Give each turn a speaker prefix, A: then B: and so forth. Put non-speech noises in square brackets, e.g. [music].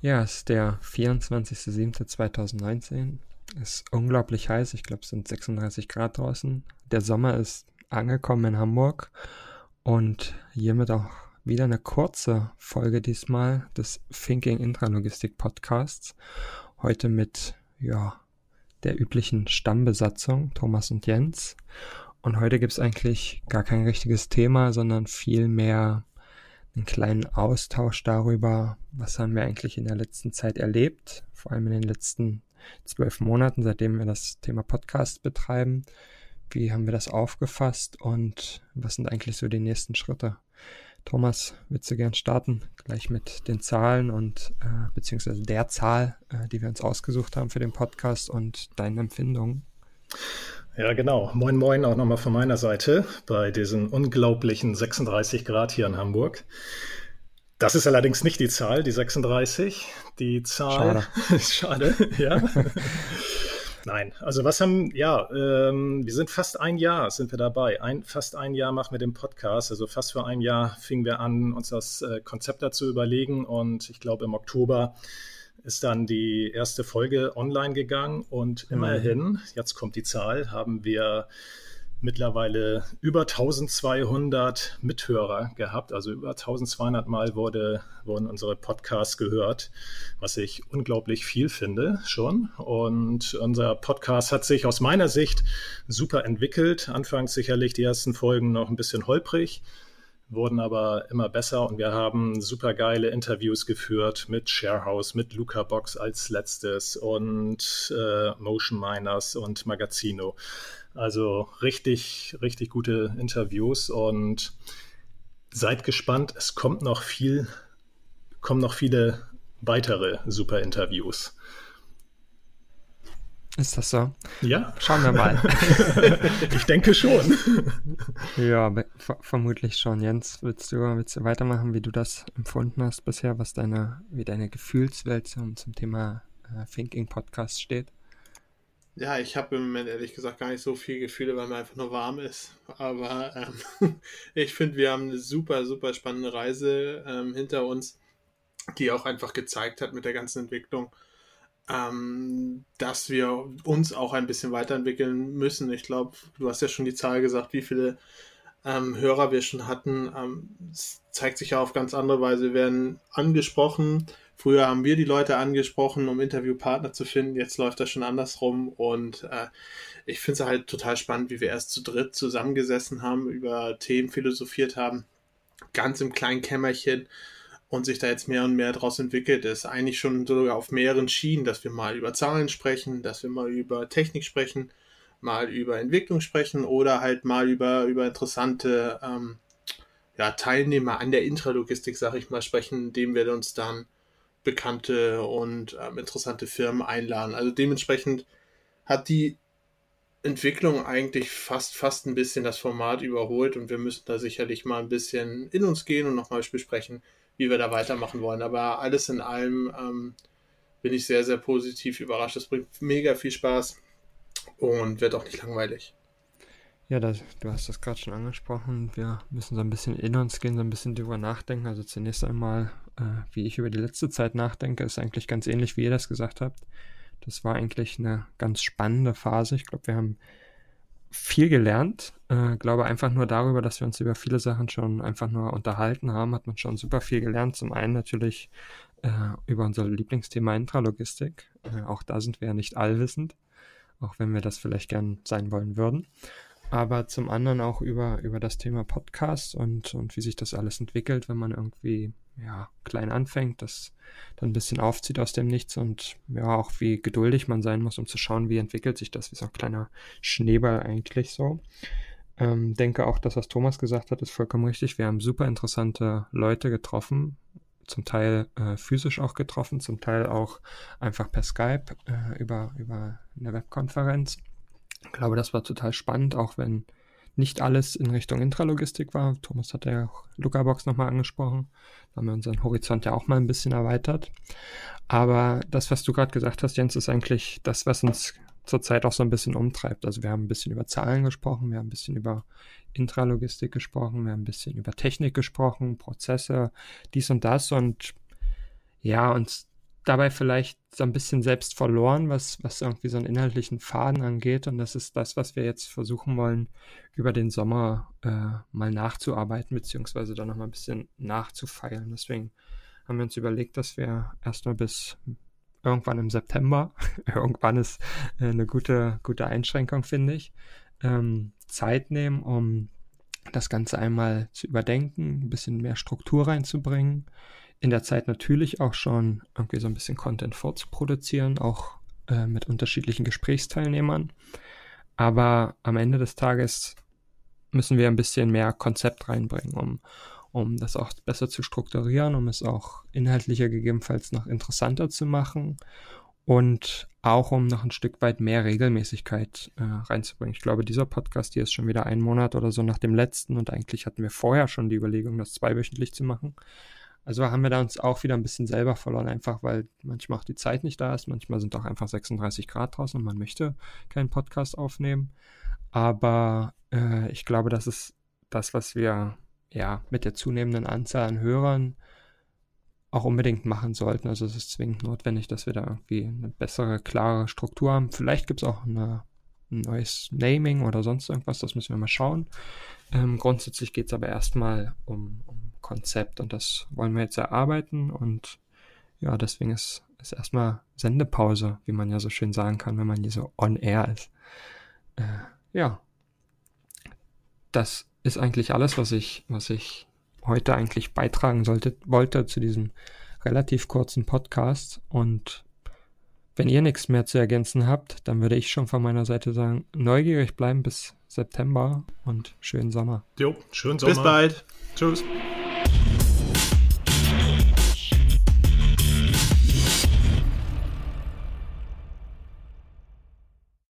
A: Ja, es ist der 24.07.2019. Es ist unglaublich heiß. Ich glaube, es sind 36 Grad draußen. Der Sommer ist angekommen in Hamburg und hiermit auch wieder eine kurze Folge diesmal des Thinking Intralogistik Podcasts. Heute mit, ja, der üblichen Stammbesatzung, Thomas und Jens. Und heute gibt es eigentlich gar kein richtiges Thema, sondern viel mehr einen kleinen Austausch darüber, was haben wir eigentlich in der letzten Zeit erlebt, vor allem in den letzten zwölf Monaten, seitdem wir das Thema Podcast betreiben. Wie haben wir das aufgefasst und was sind eigentlich so die nächsten Schritte? Thomas, willst du gern starten? Gleich mit den Zahlen und äh, beziehungsweise der Zahl, äh, die wir uns ausgesucht haben für den Podcast und deinen Empfindungen.
B: Ja, genau. Moin, moin auch nochmal von meiner Seite bei diesen unglaublichen 36 Grad hier in Hamburg. Das ist allerdings nicht die Zahl, die 36. Die Zahl. Schade. [laughs] Schade, ja. [laughs] Nein, also was haben, ja, ähm, wir sind fast ein Jahr, sind wir dabei. Ein, fast ein Jahr machen wir den Podcast. Also fast für ein Jahr fingen wir an, uns das äh, Konzept dazu überlegen. Und ich glaube, im Oktober ist dann die erste Folge online gegangen und mhm. immerhin, jetzt kommt die Zahl, haben wir mittlerweile über 1200 Mithörer gehabt. Also über 1200 Mal wurde, wurden unsere Podcasts gehört, was ich unglaublich viel finde schon. Und unser Podcast hat sich aus meiner Sicht super entwickelt. Anfangs sicherlich die ersten Folgen noch ein bisschen holprig wurden aber immer besser und wir haben super geile Interviews geführt mit Sharehouse, mit Luca Box als letztes und äh, Motion Miners und Magazino. Also richtig, richtig gute Interviews und seid gespannt, es kommt noch viel, kommen noch viele weitere super Interviews.
A: Ist das so?
B: Ja.
A: Schauen wir mal. [laughs]
B: ich denke schon.
A: ja, vermutlich schon. Jens, willst du, willst du weitermachen, wie du das empfunden hast bisher, was deine, wie deine Gefühlswelt zum, zum Thema äh, Thinking Podcast steht?
C: Ja, ich habe im Moment ehrlich gesagt gar nicht so viel Gefühle, weil mir einfach nur warm ist. Aber ähm, [laughs] ich finde, wir haben eine super, super spannende Reise ähm, hinter uns, die auch einfach gezeigt hat mit der ganzen Entwicklung, ähm, dass wir uns auch ein bisschen weiterentwickeln müssen. Ich glaube, du hast ja schon die Zahl gesagt, wie viele ähm, Hörer wir schon hatten. Ähm, es zeigt sich ja auf ganz andere Weise. Wir werden angesprochen. Früher haben wir die Leute angesprochen, um Interviewpartner zu finden. Jetzt läuft das schon andersrum. Und äh, ich finde es halt total spannend, wie wir erst zu dritt zusammengesessen haben, über Themen philosophiert haben. Ganz im kleinen Kämmerchen und sich da jetzt mehr und mehr daraus entwickelt, ist eigentlich schon sogar auf mehreren Schienen, dass wir mal über Zahlen sprechen, dass wir mal über Technik sprechen, mal über Entwicklung sprechen oder halt mal über, über interessante ähm, ja, Teilnehmer an der Intralogistik, sag ich mal, sprechen, indem wir uns dann bekannte und ähm, interessante Firmen einladen. Also dementsprechend hat die Entwicklung eigentlich fast, fast ein bisschen das Format überholt und wir müssen da sicherlich mal ein bisschen in uns gehen und nochmal besprechen, wie wir da weitermachen wollen. Aber alles in allem ähm, bin ich sehr, sehr positiv überrascht. Es bringt mega viel Spaß und wird auch nicht langweilig.
A: Ja, das, du hast das gerade schon angesprochen. Wir müssen so ein bisschen in uns gehen, so ein bisschen drüber nachdenken. Also zunächst einmal, äh, wie ich über die letzte Zeit nachdenke, ist eigentlich ganz ähnlich, wie ihr das gesagt habt. Das war eigentlich eine ganz spannende Phase. Ich glaube, wir haben viel gelernt. Äh, glaube einfach nur darüber, dass wir uns über viele Sachen schon einfach nur unterhalten haben, hat man schon super viel gelernt. Zum einen natürlich äh, über unser Lieblingsthema Intralogistik. Äh, auch da sind wir ja nicht allwissend, auch wenn wir das vielleicht gern sein wollen würden aber zum anderen auch über, über das Thema Podcast und, und wie sich das alles entwickelt, wenn man irgendwie ja, klein anfängt, das dann ein bisschen aufzieht aus dem Nichts und ja, auch wie geduldig man sein muss, um zu schauen, wie entwickelt sich das, wie so ein kleiner Schneeball eigentlich so. Ähm, denke auch, dass was Thomas gesagt hat, ist vollkommen richtig. Wir haben super interessante Leute getroffen, zum Teil äh, physisch auch getroffen, zum Teil auch einfach per Skype äh, über, über eine Webkonferenz. Ich glaube, das war total spannend, auch wenn nicht alles in Richtung Intralogistik war. Thomas hat ja auch Lucabox nochmal angesprochen. Da haben wir unseren Horizont ja auch mal ein bisschen erweitert. Aber das, was du gerade gesagt hast, Jens, ist eigentlich das, was uns zurzeit auch so ein bisschen umtreibt. Also wir haben ein bisschen über Zahlen gesprochen, wir haben ein bisschen über Intralogistik gesprochen, wir haben ein bisschen über Technik gesprochen, Prozesse, dies und das und ja, uns dabei vielleicht so ein bisschen selbst verloren, was, was irgendwie so einen inhaltlichen Faden angeht. Und das ist das, was wir jetzt versuchen wollen, über den Sommer äh, mal nachzuarbeiten, beziehungsweise dann nochmal ein bisschen nachzufeilen. Deswegen haben wir uns überlegt, dass wir erstmal bis irgendwann im September, [laughs] irgendwann ist äh, eine gute, gute Einschränkung, finde ich, ähm, Zeit nehmen, um das Ganze einmal zu überdenken, ein bisschen mehr Struktur reinzubringen, in der Zeit natürlich auch schon irgendwie so ein bisschen Content vorzuproduzieren, auch äh, mit unterschiedlichen Gesprächsteilnehmern. Aber am Ende des Tages müssen wir ein bisschen mehr Konzept reinbringen, um, um das auch besser zu strukturieren, um es auch inhaltlicher gegebenenfalls noch interessanter zu machen und auch um noch ein Stück weit mehr Regelmäßigkeit äh, reinzubringen. Ich glaube, dieser Podcast hier ist schon wieder ein Monat oder so nach dem letzten und eigentlich hatten wir vorher schon die Überlegung, das zweiwöchentlich zu machen. Also haben wir da uns auch wieder ein bisschen selber verloren, einfach weil manchmal auch die Zeit nicht da ist, manchmal sind auch einfach 36 Grad draußen und man möchte keinen Podcast aufnehmen. Aber äh, ich glaube, das ist das, was wir ja mit der zunehmenden Anzahl an Hörern auch unbedingt machen sollten. Also es ist zwingend notwendig, dass wir da irgendwie eine bessere, klare Struktur haben. Vielleicht gibt es auch eine, ein neues Naming oder sonst irgendwas, das müssen wir mal schauen. Ähm, grundsätzlich geht es aber erstmal um, um Konzept und das wollen wir jetzt erarbeiten und ja, deswegen ist, ist erstmal Sendepause, wie man ja so schön sagen kann, wenn man hier so on air ist. Äh, ja, das ist eigentlich alles, was ich, was ich heute eigentlich beitragen sollte, wollte zu diesem relativ kurzen Podcast und wenn ihr nichts mehr zu ergänzen habt, dann würde ich schon von meiner Seite sagen, neugierig bleiben bis September und schönen Sommer.
B: Jo, schönen Sommer.
C: Bis bald. Tschüss.